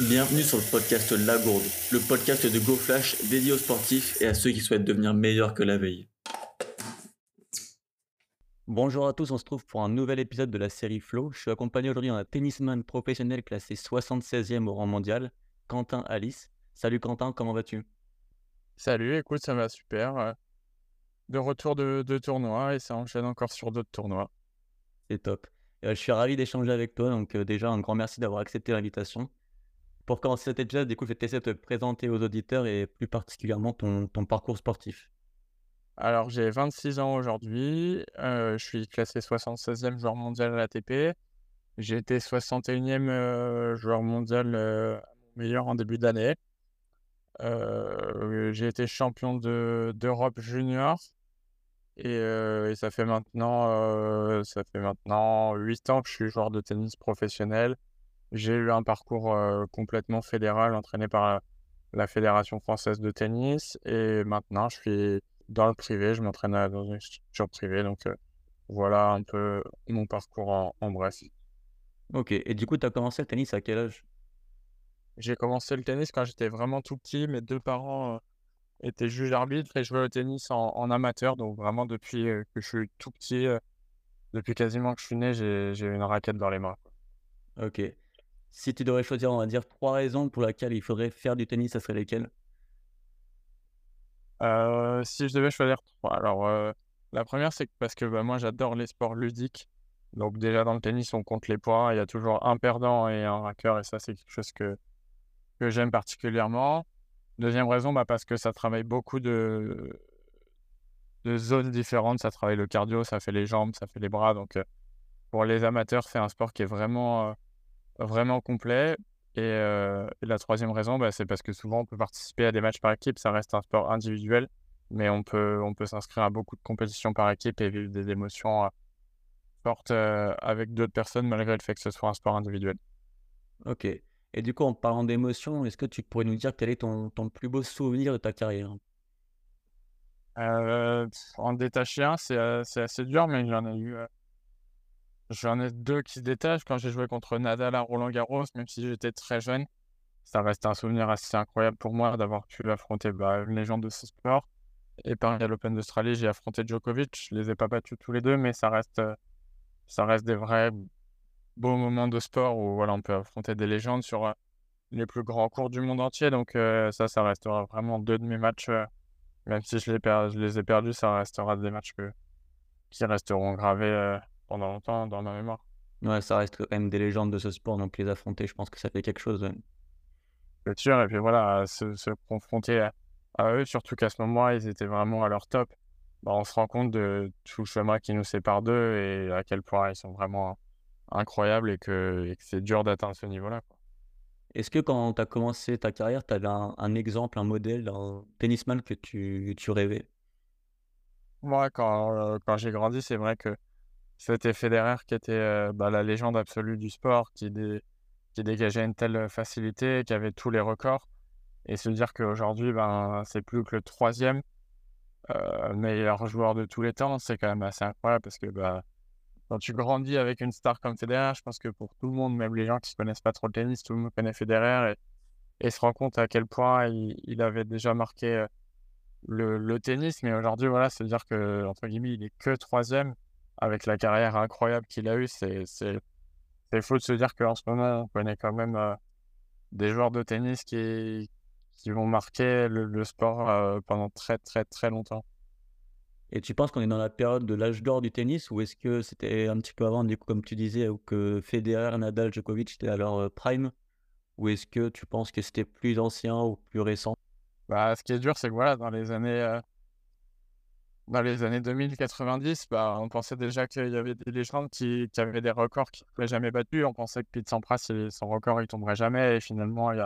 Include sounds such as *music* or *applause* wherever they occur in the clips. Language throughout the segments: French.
Bienvenue sur le podcast La Gourde, le podcast de GoFlash dédié aux sportifs et à ceux qui souhaitent devenir meilleurs que la veille. Bonjour à tous, on se trouve pour un nouvel épisode de la série Flow. Je suis accompagné aujourd'hui d'un tennisman professionnel classé 76e au rang mondial, Quentin Alice. Salut Quentin, comment vas-tu? Salut, écoute, ça va super. De retour de, de tournoi et ça enchaîne encore sur d'autres tournois. C'est top. Euh, je suis ravi d'échanger avec toi, donc euh, déjà un grand merci d'avoir accepté l'invitation. Pour commencer cet épisode, du coup, je vais de te présenter aux auditeurs et plus particulièrement ton, parcours sportif. Alors, j'ai 26 ans aujourd'hui, euh, je suis classé 76e joueur mondial à l'ATP. J'ai été 61e euh, joueur mondial euh, meilleur en début d'année. J'ai été champion de, d'Europe junior et, ça fait maintenant, ça fait maintenant 8 ans que je suis joueur de tennis professionnel. J'ai eu un parcours euh, complètement fédéral entraîné par la, la Fédération française de tennis et maintenant je suis dans le privé, je m'entraîne dans une structure privée donc euh, voilà un peu mon parcours en, en bref. Ok, et du coup, tu as commencé le tennis à quel âge? J'ai commencé le tennis quand j'étais vraiment tout petit, mes deux parents euh, étaient juges arbitres et jouaient au tennis en, en amateur donc vraiment depuis que je suis tout petit, depuis quasiment que je suis né, j'ai une raquette dans les mains. Ok. Si tu devrais choisir, on va dire, trois raisons pour lesquelles il faudrait faire du tennis, ça serait lesquelles? Euh, si je devais choisir trois, alors euh, la première c'est parce que bah, moi j'adore les sports ludiques. Donc déjà dans le tennis on compte les points, il y a toujours un perdant et un vainqueur et ça c'est quelque chose que, que j'aime particulièrement. Deuxième raison, bah, parce que ça travaille beaucoup de, de zones différentes, ça travaille le cardio, ça fait les jambes, ça fait les bras. Donc euh, pour les amateurs c'est un sport qui est vraiment, vraiment complet. Et, euh, et la troisième raison, bah, c'est parce que souvent on peut participer à des matchs par équipe, ça reste un sport individuel, mais on peut, on peut s'inscrire à beaucoup de compétitions par équipe et vivre des émotions euh, fortes euh, avec d'autres personnes malgré le fait que ce soit un sport individuel. Ok. Et du coup, en parlant d'émotions, est-ce que tu pourrais nous dire quel est ton, ton plus beau souvenir de ta carrière? Euh, en détacher un, c'est c'est assez dur, mais j'en ai eu, j'en ai deux qui se détachent. Quand j'ai joué contre Nadal à Roland-Garros, même si j'étais très jeune, ça reste un souvenir assez incroyable pour moi d'avoir pu affronter bah, une légende de ce sport. Et pareil à l'Open d'Australie, j'ai affronté Djokovic. Je les ai pas battus tous les deux, mais ça reste, euh, ça reste des vrais beaux moments de sport où voilà, on peut affronter des légendes sur euh, les plus grands cours du monde entier. Donc euh, ça, ça restera vraiment deux de mes matchs. même si je les, per- je les ai perdus, ça restera des matchs qui resteront gravés pendant longtemps dans ma mémoire. Ouais, ça reste quand même des légendes de ce sport, donc les affronter, je pense que ça fait quelque chose. ouais. C'est sûr. Et puis voilà, se, se confronter à, à eux, surtout qu'à ce moment-là, ils étaient vraiment à leur top. Bah, on se rend compte de tout le chemin qui nous sépare d'eux et à quel point ils sont vraiment incroyables et que, et que c'est dur d'atteindre ce niveau-là. quoi. Est-ce que quand tu as commencé ta carrière, tu avais un, un exemple, un modèle d'un tennisman que tu, tu rêvais? Moi, quand, euh, quand j'ai grandi, c'est vrai que c'était Federer qui était euh, bah, la légende absolue du sport, qui, dé- qui dégageait une telle facilité, qui avait tous les records. Et se dire qu'aujourd'hui, ben, c'est plus que le troisième euh, meilleur joueur de tous les temps, c'est quand même assez incroyable parce que bah, quand tu grandis avec une star comme Federer, je pense que pour tout le monde, même les gens qui connaissent pas trop le tennis, tout le monde connaît Federer et, se rend compte à quel point il, avait déjà marqué euh, le, le tennis. Mais aujourd'hui, voilà, c'est dire que entre guillemets, il est que troisième avec la carrière incroyable qu'il a eue. C'est c'est c'est faux de se dire qu'en ce moment, on connaît quand même euh, des joueurs de tennis qui qui vont marquer le, le sport euh, pendant très très très longtemps. Et tu penses qu'on est dans la période de l'âge d'or du tennis ou est-ce que c'était un petit peu avant, du coup, comme tu disais, où que Federer, Nadal, Djokovic étaient à leur euh, prime? Ou est-ce que tu penses que c'était plus ancien ou plus récent? Bah, ce qui est dur, c'est que voilà, dans les années, dans les années 2090, bah, on pensait déjà qu'il y avait des légendes qui, avaient des records qui ne jamais battus. On pensait que Pete Sampras, son record, il tomberait jamais. Et finalement, il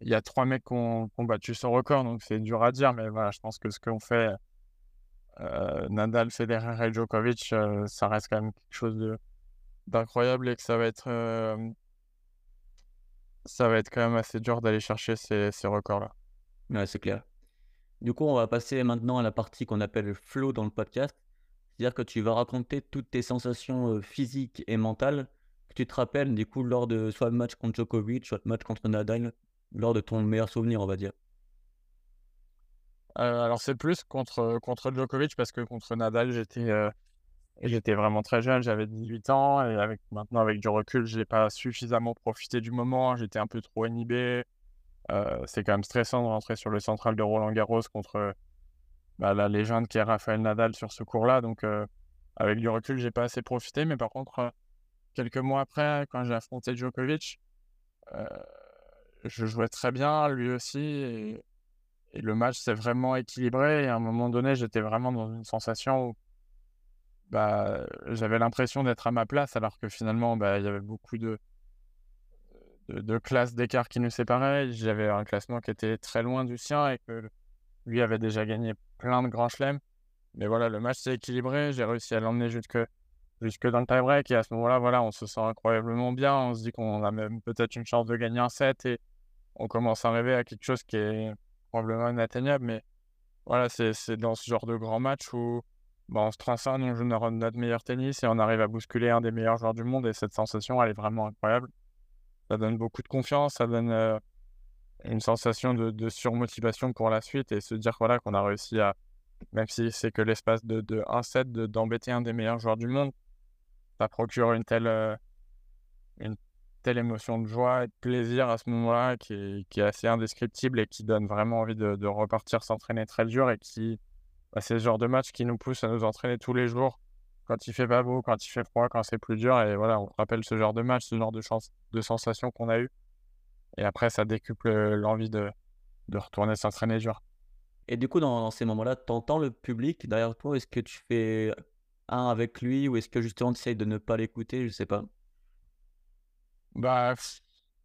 y a, trois mecs qui ont, qui battu son record. Donc, c'est dur à dire. Mais voilà, je pense que ce qu'on fait, euh, Nadal, Federer et Djokovic, euh, ça reste quand même quelque chose d'incroyable et que ça va être, euh, ça va être quand même assez dur d'aller chercher ces, ces records-là. Ouais, c'est clair. Du coup, on va passer maintenant à la partie qu'on appelle le flow dans le podcast. C'est-à-dire que tu vas raconter toutes tes sensations euh, physiques et mentales que tu te rappelles, du coup, lors de soit le match contre Djokovic, soit le match contre Nadal, lors de ton meilleur souvenir, on va dire euh, alors c'est plus contre, contre Djokovic parce que contre Nadal, j'étais euh, vraiment très jeune, j'avais 18 ans et maintenant avec du recul, je n'ai pas suffisamment profité du moment, j'étais un peu trop inhibé. Euh, c'est quand même stressant de rentrer sur le central de Roland Garros contre bah, la légende qui est Rafael Nadal sur ce cours-là. Donc avec du recul, j'ai pas assez profité. Mais par contre, quelques mois après, quand j'ai affronté Djokovic, je jouais très bien, lui aussi. Et et le match s'est vraiment équilibré. Et à un moment donné, j'étais vraiment dans une sensation où bah, j'avais l'impression d'être à ma place, alors que finalement, bah, il y avait beaucoup de, de, classes d'écart qui nous séparaient. J'avais un classement qui était très loin du sien et que lui avait déjà gagné plein de grands chelems. Mais voilà, le match s'est équilibré. J'ai réussi à l'emmener jusque, jusque dans le tie-break. Et à ce moment-là, voilà, on se sent incroyablement bien. On se dit qu'on a même peut-être une chance de gagner un set. Et on commence à rêver à quelque chose qui est probablement inatteignable, mais voilà, c'est dans ce genre de grand match où bah, on se transcende, on joue notre meilleur tennis et on arrive à bousculer un des meilleurs joueurs du monde et cette sensation, elle est vraiment incroyable. Ça donne beaucoup de confiance, ça donne euh, une sensation de, surmotivation pour la suite et se dire voilà, qu'on a réussi à, même si c'est que l'espace de, de 1 set, d'embêter un des meilleurs joueurs du monde, ça procure une telle, euh, une telle émotion de joie et de plaisir à ce moment-là qui est, qui est, assez indescriptible et qui donne vraiment envie de, de repartir s'entraîner très dur et qui, bah, c'est ce genre de match qui nous pousse à nous entraîner tous les jours quand il fait pas beau, quand il fait froid, quand c'est plus dur. Et voilà, on rappelle ce genre de match, ce genre de, chance, de sensation qu'on a eu. Et après, ça décuple l'envie de, de retourner s'entraîner dur. Et du coup, dans, dans ces moments-là, tu entends le public derrière toi? Est-ce que tu fais un avec lui ou est-ce que justement tu essayes de ne pas l'écouter? Je sais pas. Bah,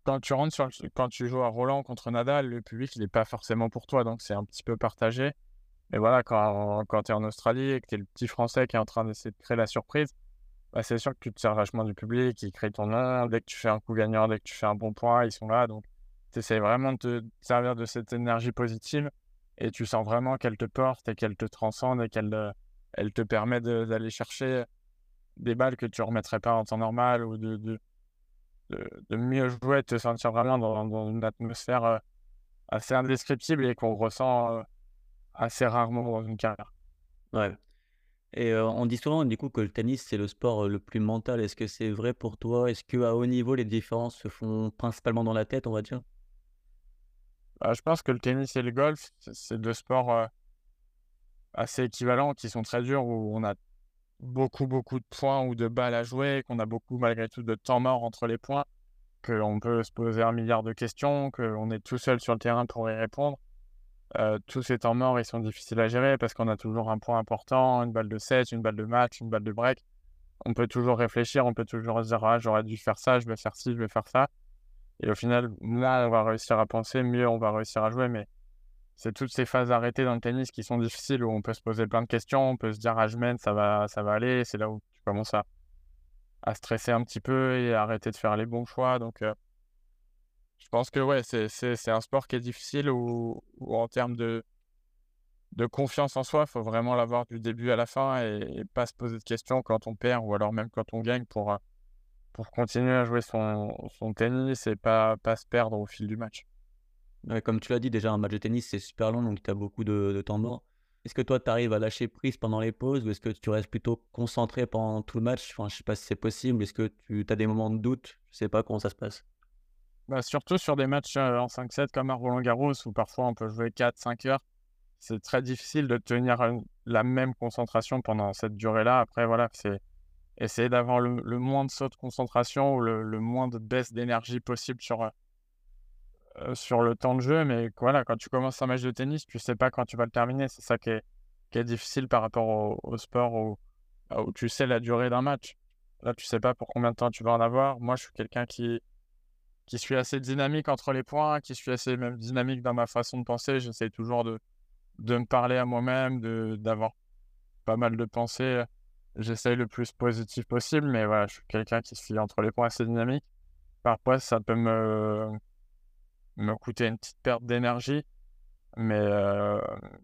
quand tu rentres sur quand tu joues à Roland contre Nadal, le public, il n'est pas forcément pour toi, donc c'est un petit peu partagé. Mais voilà, quand, quand tu es en Australie et que tu es le petit Français qui est en train d'essayer de créer la surprise, bah, c'est sûr que tu te sers vachement du public, ils créent ton nom. Dès que tu fais un coup gagnant, dès que tu fais un bon point, ils sont là. Donc, tu essaies vraiment de te servir de cette énergie positive et tu sens vraiment qu'elle te porte et qu'elle te transcende et qu'elle euh, elle te permet d'aller chercher des balles que tu remettrais pas en temps normal ou de, de, mieux jouer, de te sentir vraiment dans, une atmosphère euh, assez indescriptible et qu'on ressent euh, assez rarement dans une carrière. Ouais. Et euh, on dit souvent du coup que le tennis c'est le sport le plus mental. Est-ce que c'est vrai pour toi? Est-ce qu'à haut niveau les différences se font principalement dans la tête, on va dire? Bah, Je pense que le tennis et le golf, c'est deux sports assez équivalents qui sont très durs où on a beaucoup, beaucoup de points ou de balles à jouer, qu'on a beaucoup, malgré tout, de temps mort entre les points, qu'on peut se poser un milliard de questions, qu'on est tout seul sur le terrain pour y répondre. Euh, tous ces temps morts, ils sont difficiles à gérer parce qu'on a toujours un point important, une balle de set, une balle de match, une balle de break. On peut toujours réfléchir, on peut toujours se dire ah, j'aurais dû faire ça, je vais faire ci, je vais faire ça. Et au final, là, on va réussir à penser, mieux on va réussir à jouer. Mais c'est toutes ces phases arrêtées dans le tennis qui sont difficiles où on peut se poser plein de questions, on peut se dire ah je mène, ça va, ça va aller. C'est là où tu commences à, à stresser un petit peu et à arrêter de faire les bons choix. Donc euh, je pense que ouais, c'est un sport qui est difficile où, en termes de, de confiance en soi, il faut vraiment l'avoir du début à la fin et, pas se poser de questions quand on perd ou alors même quand on gagne pour, euh, pour continuer à jouer son, son tennis et pas, pas se perdre au fil du match comme tu l'as dit, déjà, un match de tennis, c'est super long, donc tu as beaucoup de, temps mort. Est-ce que toi, tu arrives à lâcher prise pendant les pauses ou est-ce que tu restes plutôt concentré pendant tout le match? Enfin, Je sais pas si c'est possible. Est-ce que tu as des moments de doute? Je sais pas comment ça se passe. Bah, surtout sur des matchs euh, en 5-7 comme à Roland-Garros où parfois on peut jouer 4-5 heures. C'est très difficile de tenir la même concentration pendant cette durée-là. Après, voilà, c'est essayer d'avoir le, moins de sauts de concentration ou le, le moins de baisse d'énergie possible sur, euh, euh, sur le temps de jeu, mais voilà, quand tu commences un match de tennis, tu sais pas quand tu vas le terminer. C'est ça qui est, qui est, difficile par rapport au, sport où, où, tu sais la durée d'un match. Là, tu sais pas pour combien de temps tu vas en avoir. Moi, je suis quelqu'un qui, qui suis assez dynamique entre les points, qui suis assez même dynamique dans ma façon de penser. J'essaie toujours de, de me parler à moi-même, d'avoir pas mal de pensées. J'essaie le plus positif possible, mais voilà, je suis quelqu'un qui suis entre les points assez dynamique. Parfois, ça peut me me coûter une petite perte d'énergie. Mais, euh,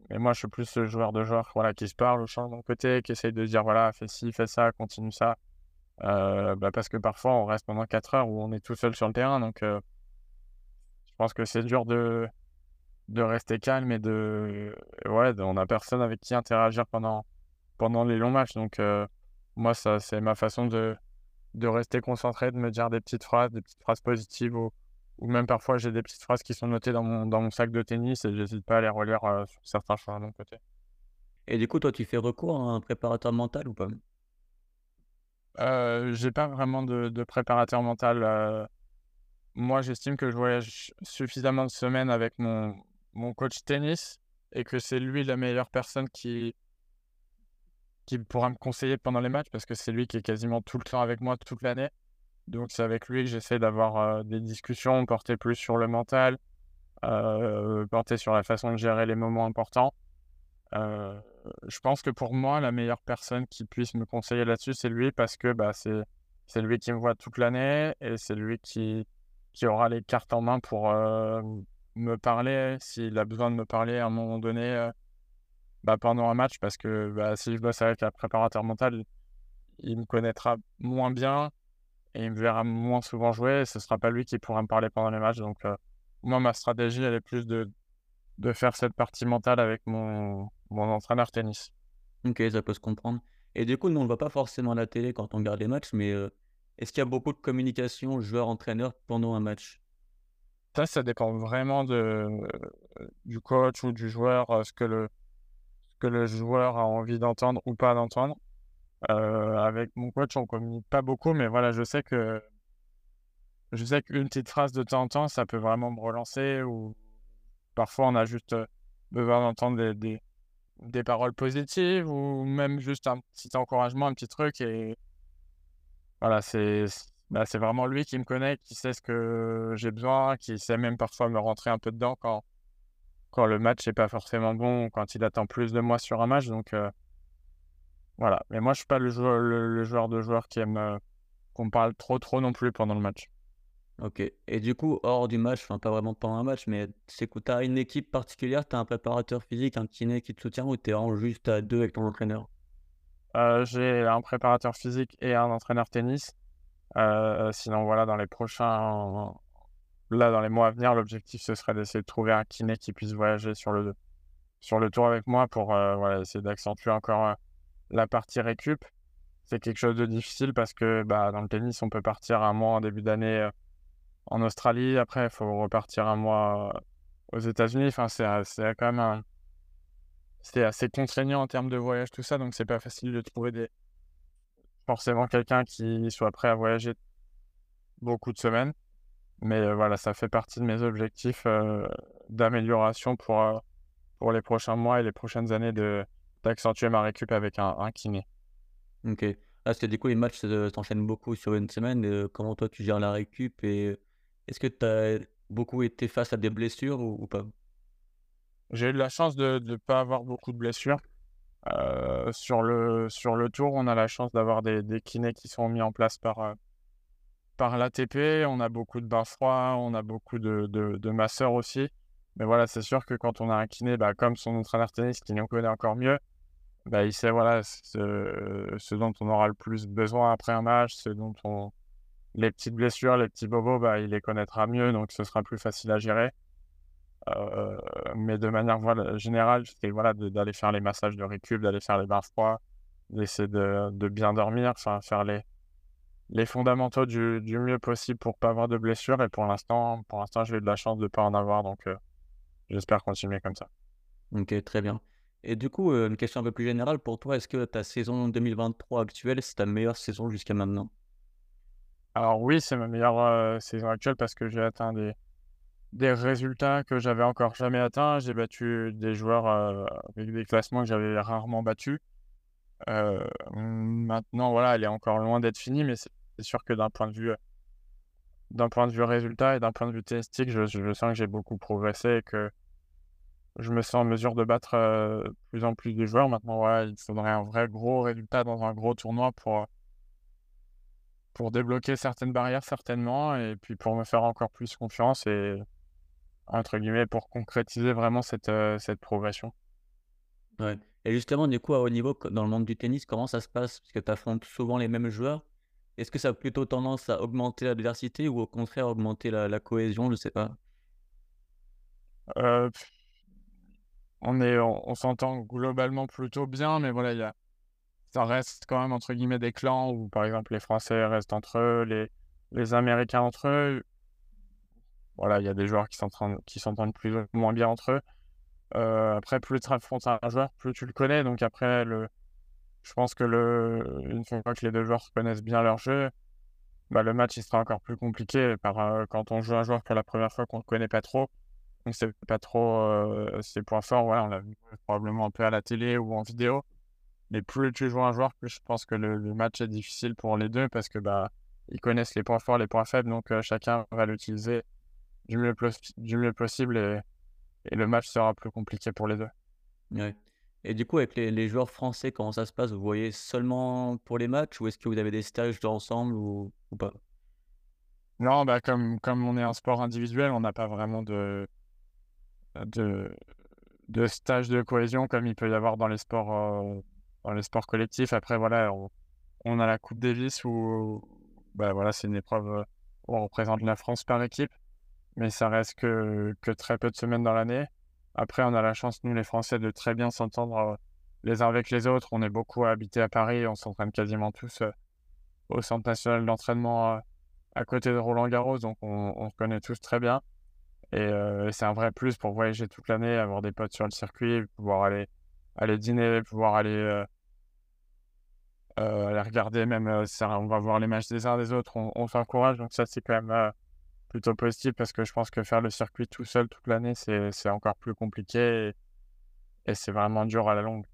mais moi, je suis plus ce joueur de joueur voilà, qui se parle, au change de mon côté, qui essaye de dire voilà, fais ci, fais ça, continue ça. Euh, bah, parce que parfois, on reste pendant 4 heures où on est tout seul sur le terrain. Donc, je pense que c'est dur de, de rester calme et de. Ouais, on n'a personne avec qui interagir pendant, pendant les longs matchs. Donc, moi, ça, c'est ma façon de, de rester concentré, de me dire des petites phrases, des petites phrases positives ou, même parfois j'ai des petites phrases qui sont notées dans mon, dans mon sac de tennis et j'hésite pas à les relire sur certains choix de mon côté. Et du coup, toi, tu fais recours à un préparateur mental ou pas? Euh, J'ai pas vraiment de, préparateur mental. moi, j'estime que je voyage suffisamment de semaines avec mon, mon coach tennis et que c'est lui la meilleure personne qui, qui pourra me conseiller pendant les matchs parce que c'est lui qui est quasiment tout le temps avec moi toute l'année. Donc c'est avec lui que j'essaie d'avoir des discussions portées plus sur le mental, euh, portées sur la façon de gérer les moments importants. Je pense que pour moi, la meilleure personne qui puisse me conseiller là-dessus, c'est lui parce que bah, c'est, c'est lui qui me voit toute l'année et c'est lui qui, qui aura les cartes en main pour me parler s'il a besoin de me parler à un moment donné bah, pendant un match parce que bah, si je bosse avec un préparateur mental, il me connaîtra moins bien et il me verra moins souvent jouer et ce sera pas lui qui pourra me parler pendant les matchs. Donc, moi, ma stratégie, elle est plus de, de faire cette partie mentale avec mon, mon entraîneur tennis. Ok, ça peut se comprendre. Et du coup, nous, on ne voit pas forcément à la télé quand on regarde les matchs, mais est-ce qu'il y a beaucoup de communication joueur-entraîneur pendant un match? Ça, ça dépend vraiment de, du coach ou du joueur, ce que le, que le joueur a envie d'entendre ou pas d'entendre. Euh, avec mon coach, on communique pas beaucoup, mais voilà, je sais que je sais qu'une petite phrase de temps en temps, ça peut vraiment me relancer. Ou parfois, on a juste euh, besoin d'entendre des, des, des, paroles positives ou même juste un petit encouragement, un petit truc. Et voilà, c'est bah, c'est vraiment lui qui me connaît, qui sait ce que j'ai besoin, qui sait même parfois me rentrer un peu dedans quand quand le match n'est pas forcément bon, quand il attend plus de moi sur un match. Donc euh, voilà. Mais moi, je suis pas le joueur, le, joueur de joueur qui aime euh, qu'on parle trop trop non plus pendant le match. Ok. Et du coup, hors du match, enfin pas vraiment pendant un match, mais c'est que tu as une équipe particulière, tu as un préparateur physique, un kiné qui te soutient ou tu es en juste à deux avec ton entraîneur? Euh, J'ai un préparateur physique et un entraîneur tennis. sinon, voilà, dans les prochains là, dans les mois à venir, l'objectif, ce serait d'essayer de trouver un kiné qui puisse voyager sur le, sur le tour avec moi pour euh, essayer d'accentuer encore euh, la partie récup. C'est quelque chose de difficile parce que bah, dans le tennis, on peut partir un mois en début d'année euh, en Australie. Après, il faut repartir un mois aux États-Unis. Enfin, c'est quand même c'est assez contraignant en termes de voyage, tout ça. Donc, c'est pas facile de trouver des... forcément quelqu'un qui soit prêt à voyager beaucoup de semaines. Mais voilà, ça fait partie de mes objectifs d'amélioration pour, pour les prochains mois et les prochaines années d'accentuer ma récup avec un, un kiné. Ok. Ah, parce que du coup, les matchs s'enchaînent beaucoup sur une semaine. comment toi, tu gères la récup et est-ce que tu as beaucoup été face à des blessures ou, pas? J'ai eu de la chance de ne pas avoir beaucoup de blessures. sur, le, sur le tour, on a la chance d'avoir des, des kinés qui sont mis en place par, par l'ATP, on a beaucoup de bains froids, on a beaucoup de, de, masseurs aussi. Mais voilà, c'est sûr que quand on a un kiné, bah, comme son entraîneur tennis qui nous connaît encore mieux, bah, il sait voilà, ce, dont on aura le plus besoin après un match, ce dont on... les petites blessures, les petits bobos, bah, il les connaîtra mieux, donc ce sera plus facile à gérer. Euh, mais de manière générale, c'est voilà, d'aller faire les massages de récup, d'aller faire les bains froids, d'essayer de, bien dormir, faire les, fondamentaux du, mieux possible pour pas avoir de blessures. Et pour l'instant, pour l'instant, j'ai eu de la chance de pas en avoir, donc euh, j'espère continuer comme ça. Ok, très bien. Et du coup, euh, une question un peu plus générale pour toi, est-ce que ta saison 2023 actuelle, c'est ta meilleure saison jusqu'à maintenant? Alors oui, c'est ma meilleure saison actuelle parce que j'ai atteint des, des résultats que j'avais encore jamais atteints. J'ai battu des joueurs avec des classements que j'avais rarement battus. maintenant, voilà, elle est encore loin d'être finie, mais c'est c'est sûr que d'un point de vue d'un point de vue résultat et d'un point de vue testique, je, je sens que j'ai beaucoup progressé et que je me sens en mesure de battre plus en plus de joueurs. Maintenant, voilà, il faudrait un vrai gros résultat dans un gros tournoi pour, pour débloquer certaines barrières, certainement, et puis pour me faire encore plus confiance et, entre guillemets, pour concrétiser vraiment cette, cette progression. Ouais. Et justement, du coup, à haut niveau, dans le monde du tennis, comment ça se passe? Parce que tu affrontes souvent les mêmes joueurs. Est-ce que ça a plutôt tendance à augmenter la diversité ou au contraire augmenter la, la cohésion? Je sais pas. Euh, on est, on, on s'entend globalement plutôt bien, mais voilà, il y a, ça reste quand même entre guillemets des clans où par exemple les Français restent entre eux, les, les Américains entre eux. Voilà, il y a des joueurs qui s'entendent, plus ou moins bien entre eux. Euh, après, plus tu affrontes un joueur, plus tu le connais. Donc après, le, je pense que le, une fois que les deux joueurs connaissent bien leur jeu, bah, le match il sera encore plus compliqué par, euh, quand on joue un joueur pour la première fois qu'on ne connaît pas trop. Donc c'est pas trop euh, ses points forts. On l'a vu probablement un peu à la télé ou en vidéo. Mais plus tu joues un joueur, plus je pense que le, le match est difficile pour les deux parce que bah ils connaissent les points forts, les points faibles, donc euh, chacun va l'utiliser du mieux, du mieux possible et, et, le match sera plus compliqué pour les deux. Ouais. Et du coup, avec les, les, joueurs français, comment ça se passe? Vous voyez seulement pour les matchs ou est-ce que vous avez des stages ensemble ou, ou pas? Non, bah comme, comme on est un sport individuel, on n'a pas vraiment de, de, de stage de cohésion comme il peut y avoir dans les sports, euh, les sports collectifs. Après, voilà, on, a la Coupe Davis où bah, voilà, c'est une épreuve euh, où on représente la France par équipe, mais ça reste que, que très peu de semaines dans l'année. Après, on a la chance, nous les Français, de très bien s'entendre euh, les uns avec les autres. On est beaucoup habités à Paris, on s'entraîne quasiment tous au Centre national d'entraînement à côté de Roland Garros, donc on, on connaît tous très bien. Et euh, c'est un vrai plus pour voyager toute l'année, avoir des potes sur le circuit, pouvoir aller dîner, pouvoir aller, euh, euh, aller regarder même, ça, on va voir les matchs des uns des autres, on, on s'encourage. Donc ça, c'est quand même plutôt positif parce que je pense que faire le circuit tout seul toute l'année, c'est encore plus compliqué et, et c'est vraiment dur à la longue.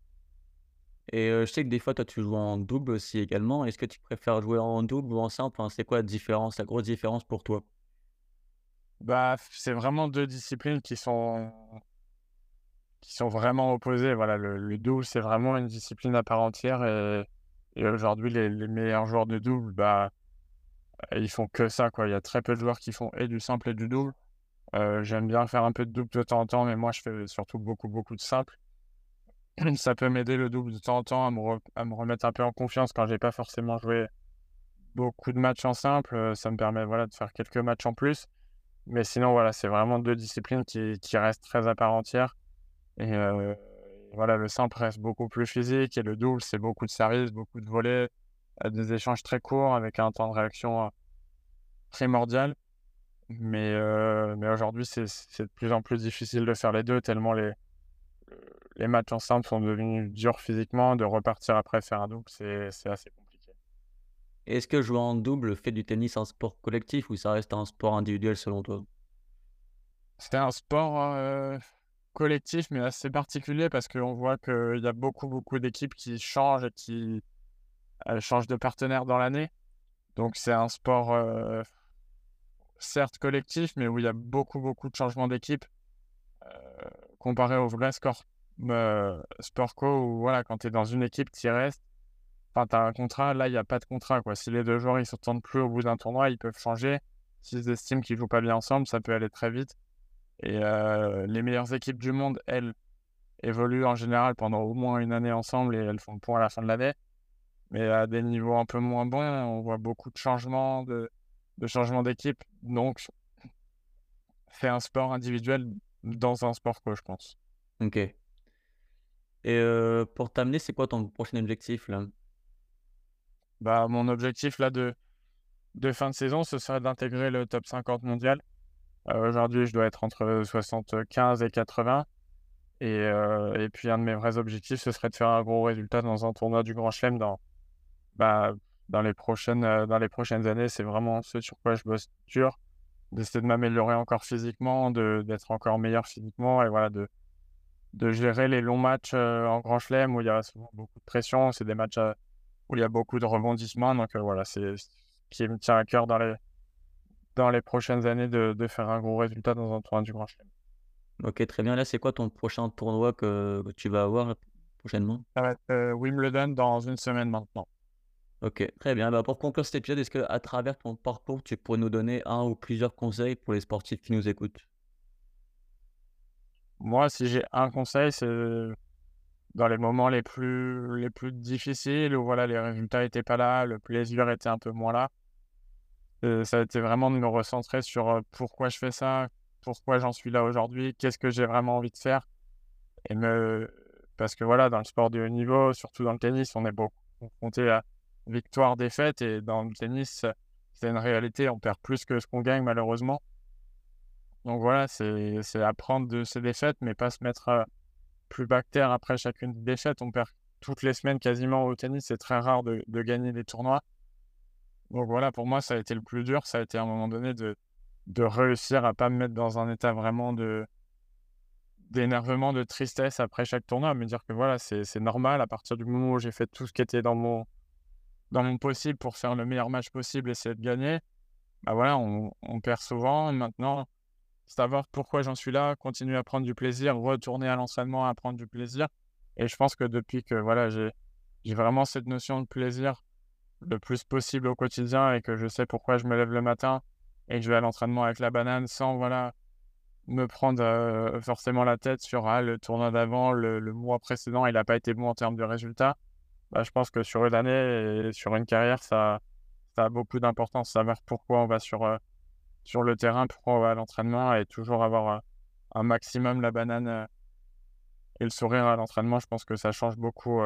Et je sais que des fois, toi, tu joues en double aussi également. Est-ce que tu préfères jouer en double ou en simple? C'est quoi la différence, la grosse différence pour toi? Bah, c'est vraiment deux disciplines qui sont qui sont vraiment opposées. Voilà, le, le double, c'est vraiment une discipline à part entière et, et aujourd'hui, les, meilleurs joueurs de double, bah, ils font que ça, quoi. Il y a très peu de joueurs qui font et du simple et du double. Euh, J'aime bien faire un peu de double de temps en temps, mais moi, je fais surtout beaucoup, beaucoup de simple. *clears throat* Ça peut m'aider le double de temps en temps à me, remettre un peu en confiance quand j'ai pas forcément joué beaucoup de matchs en simple. Ça me permet voilà, de faire quelques matchs en plus. Mais sinon, voilà, c'est vraiment deux disciplines qui, qui, restent très à part entière. Et euh, voilà, le simple reste beaucoup plus physique et le double, c'est beaucoup de services, beaucoup de volets, des échanges très courts avec un temps de réaction primordial. Mais, euh, mais aujourd'hui, c'est de plus en plus difficile de faire les deux, tellement les, les matchs en simple sont devenus durs physiquement. De repartir après faire un double, c'est assez compliqué. Est-ce que jouer en double fait du tennis un sport collectif ou ça reste un sport individuel selon toi? C'est un sport euh, collectif mais assez particulier parce qu'on voit qu'il y a beaucoup beaucoup d'équipes qui changent et qui euh, changent de partenaire dans l'année. Donc c'est un sport euh, certes collectif mais où il y a beaucoup beaucoup de changements d'équipe comparé au vrai sport co où voilà, quand tu es dans une équipe, tu restes Enfin, tu as un contrat, là, il n'y a pas de contrat. Quoi. Si les deux joueurs ne s'entendent plus au bout d'un tournoi, ils peuvent changer. S'ils estiment qu'ils ne jouent pas bien ensemble, ça peut aller très vite. Et euh, les meilleures équipes du monde, elles, évoluent en général pendant au moins une année ensemble et elles font le point à la fin de l'année. Mais à des niveaux un peu moins bons, on voit beaucoup de changements, de, de changements d'équipe. Donc, c'est un sport individuel dans un sport co, je pense. Ok. Et euh, pour t'amener, c'est quoi ton prochain objectif là? Bah, mon objectif là de, de fin de saison, ce serait d'intégrer le top 50 mondial. Euh, Aujourd'hui, je dois être entre 75 et 80. Et, euh, et, puis, un de mes vrais objectifs, ce serait de faire un gros résultat dans un tournoi du Grand Chelem dans, bah, dans, les, prochaines, euh, dans les prochaines années. C'est vraiment ce sur quoi je bosse dur, d'essayer de m'améliorer encore physiquement, d'être encore meilleur physiquement et voilà, de, de gérer les longs matchs euh, en Grand Chelem où il y a souvent beaucoup de pression. C'est des matchs où il y a beaucoup de rebondissements. Donc euh, voilà, c'est ce qui me tient à cœur dans les, dans les prochaines années de, de faire un gros résultat dans un tournoi du Grand Chelem. Ok, très bien. Là, c'est quoi ton prochain tournoi que, que, tu vas avoir prochainement? Ça va être euh, Wimbledon dans une semaine maintenant. Ok, très bien. Bah, pour conclure cet épisode, est-ce qu'à travers ton parcours, tu pourrais nous donner un ou plusieurs conseils pour les sportifs qui nous écoutent? Moi, si j'ai un conseil, c'est de dans les moments les plus, les plus difficiles, où voilà, les résultats n'étaient pas là, le plaisir était un peu moins là. Ça a été vraiment de me recentrer sur pourquoi je fais ça, pourquoi j'en suis là aujourd'hui, qu'est-ce que j'ai vraiment envie de faire. Et me... Parce que voilà, dans le sport de haut niveau, surtout dans le tennis, on est beaucoup confronté à victoire, défaite, et dans le tennis, c'est une réalité, on perd plus que ce qu'on gagne malheureusement. Donc voilà, c'est apprendre de ces défaites, mais pas se mettre plus bactère après chacune des défaites. On perd toutes les semaines quasiment au tennis, c'est très rare de, gagner des tournois. Donc voilà, pour moi, ça a été le plus dur. Ça a été à un moment donné de, de réussir à pas me mettre dans un état vraiment de d'énervement, de tristesse après chaque tournoi, me dire que voilà, c'est normal à partir du moment où j'ai fait tout ce qui était dans mon, dans mon possible pour faire le meilleur match possible et essayer de gagner. Bah voilà, on, on perd souvent. Maintenant, savoir pourquoi j'en suis là, continuer à prendre du plaisir, retourner à l'entraînement à prendre du plaisir. Et je pense que depuis que voilà, j'ai vraiment cette notion de plaisir le plus possible au quotidien et que je sais pourquoi je me lève le matin et que je vais à l'entraînement avec la banane sans voilà me prendre euh, forcément la tête sur ah, le tournoi d'avant, le, mois précédent, il n'a pas été bon en termes de résultats. Bah, je pense que sur une année et sur une carrière, ça, ça a beaucoup d'importance. Savoir pourquoi on va sur, euh, sur le terrain, pourquoi on va à l'entraînement et toujours avoir euh, un maximum la banane et le sourire à l'entraînement. Je pense que ça change beaucoup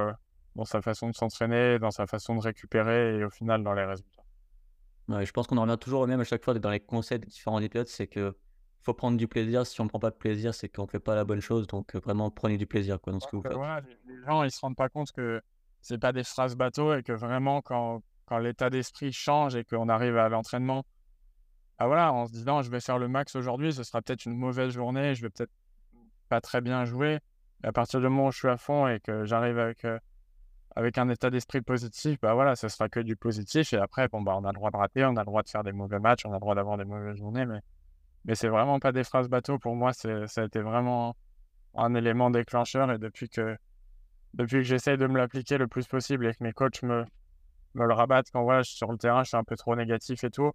dans sa façon de s'entraîner, dans sa façon de récupérer et au final dans les résultats. Ouais, je pense qu'on en revient toujours au même à chaque fois dans les conseils des différents épisodes, c'est que faut prendre du plaisir. Si on ne prend pas de plaisir, c'est qu'on ne fait pas la bonne chose. Donc vraiment, prenez du plaisir quoi, dans ce que vous faites. les, gens, ils se rendent pas compte que c'est pas des phrases bateau et que vraiment, quand, quand l'état d'esprit change et qu'on arrive à l'entraînement, ah voilà, en se disant, je vais faire le max aujourd'hui, ce sera peut-être une mauvaise journée, je vais peut-être pas très bien jouer. à partir du moment où je suis à fond et que j'arrive avec avec un état d'esprit positif, bah voilà, ce sera que du positif. Et après, bon, bah, on a le droit de rater, on a le droit de faire des mauvais matchs, on a le droit d'avoir des mauvaises journées, mais, mais c'est vraiment pas des phrases bateau. Pour moi, ça a été vraiment un élément déclencheur. Et depuis que, depuis que j'essaye de me l'appliquer le plus possible et que mes coachs me, me le rabattent quand voilà, je suis sur le terrain, je suis un peu trop négatif et tout.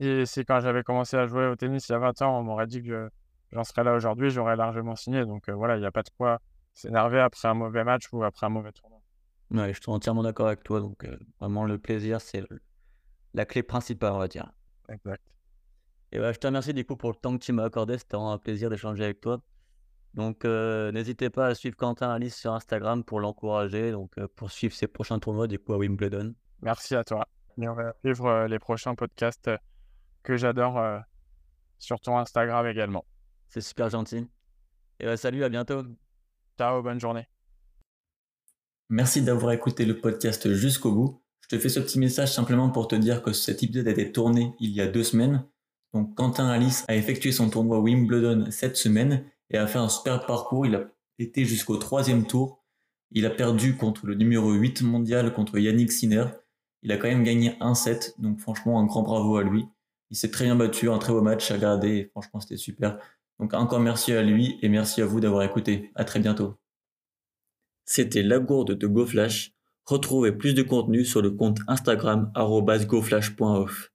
Et si quand j'avais commencé à jouer au tennis il y a 20 ans, on m'aurait dit que j'en serais là aujourd'hui, j'aurais largement signé. Donc euh, voilà, il n'y a pas de quoi s'énerver après un mauvais match ou après un mauvais tournoi. Ouais, je suis entièrement d'accord avec toi. Donc, vraiment, le plaisir, c'est la clé principale, on va dire. Exact. Et bah, je te remercie du coup pour le temps que tu m'as accordé. C'était vraiment un plaisir d'échanger avec toi. Donc, n'hésitez pas à suivre Quentin Alice sur Instagram pour l'encourager, donc pour suivre ses prochains tournois du coup à Wimbledon. Merci à toi. Et on va suivre les prochains podcasts que j'adore sur ton Instagram également. C'est super gentil. Et bah, salut, à bientôt. Ciao, bonne journée. Merci d'avoir écouté le podcast jusqu'au bout. Je te fais ce petit message simplement pour te dire que cet épisode a été tourné il y a deux semaines. Donc Quentin Alice a effectué son tournoi Wimbledon cette semaine et a fait un super parcours. Il a été jusqu'au troisième tour. Il a perdu contre le numéro 8 mondial, contre Yannick Sinner. Il a quand même gagné un set, donc franchement un grand bravo à lui. Il s'est très bien battu, un très beau match à regarder franchement c'était super. Donc encore merci à lui et merci à vous d'avoir écouté. À très bientôt. C'était la gourde de GoFlash. Retrouvez plus de contenu sur le compte Instagram goflash.off.